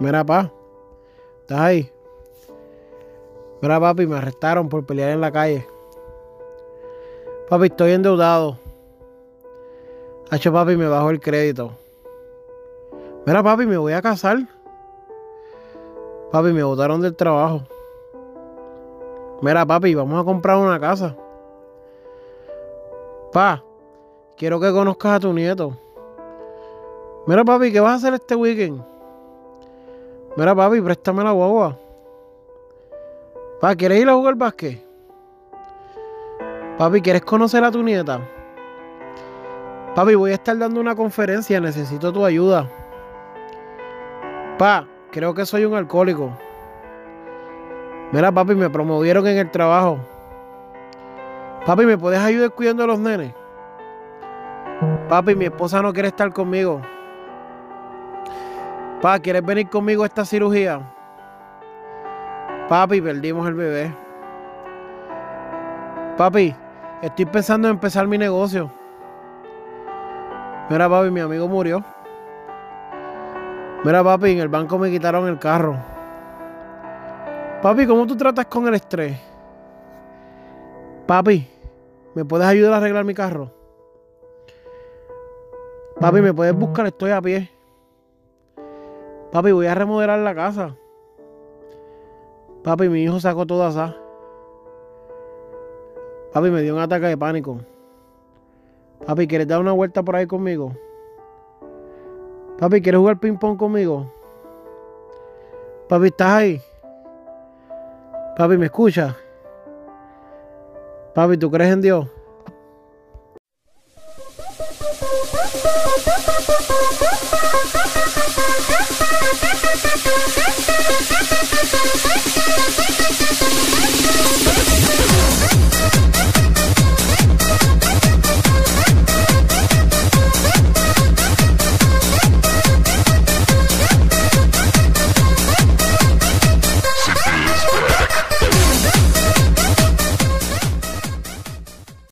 Mira, pa. ¿Estás ahí? Mira, papi, me arrestaron por pelear en la calle. Papi, estoy endeudado. Hacho, papi, me bajó el crédito. Mira, papi, me voy a casar. Papi, me botaron del trabajo. Mira, papi, vamos a comprar una casa. Pa, quiero que conozcas a tu nieto. Mira, papi, ¿qué vas a hacer este weekend? Mira, papi, préstame la guagua. Pa, ¿quieres ir a jugar básquet? Papi, ¿quieres conocer a tu nieta? Papi, voy a estar dando una conferencia, necesito tu ayuda. Pa, creo que soy un alcohólico. Mira, papi, me promovieron en el trabajo. Papi, ¿me puedes ayudar cuidando a los nenes? Papi, mi esposa no quiere estar conmigo. Pa, ¿quieres venir conmigo a esta cirugía? Papi, perdimos el bebé. Papi, estoy pensando en empezar mi negocio. Mira, papi, mi amigo murió. Mira, papi, en el banco me quitaron el carro. Papi, ¿cómo tú tratas con el estrés? Papi, ¿me puedes ayudar a arreglar mi carro? Papi, ¿me puedes buscar? Estoy a pie. Papi, voy a remodelar la casa. Papi, mi hijo sacó toda esa. Papi, me dio un ataque de pánico. Papi, ¿quieres dar una vuelta por ahí conmigo? Papi, ¿quieres jugar ping pong conmigo? Papi, ¿estás ahí? Papi, ¿me escuchas? Papi, ¿tú crees en Dios?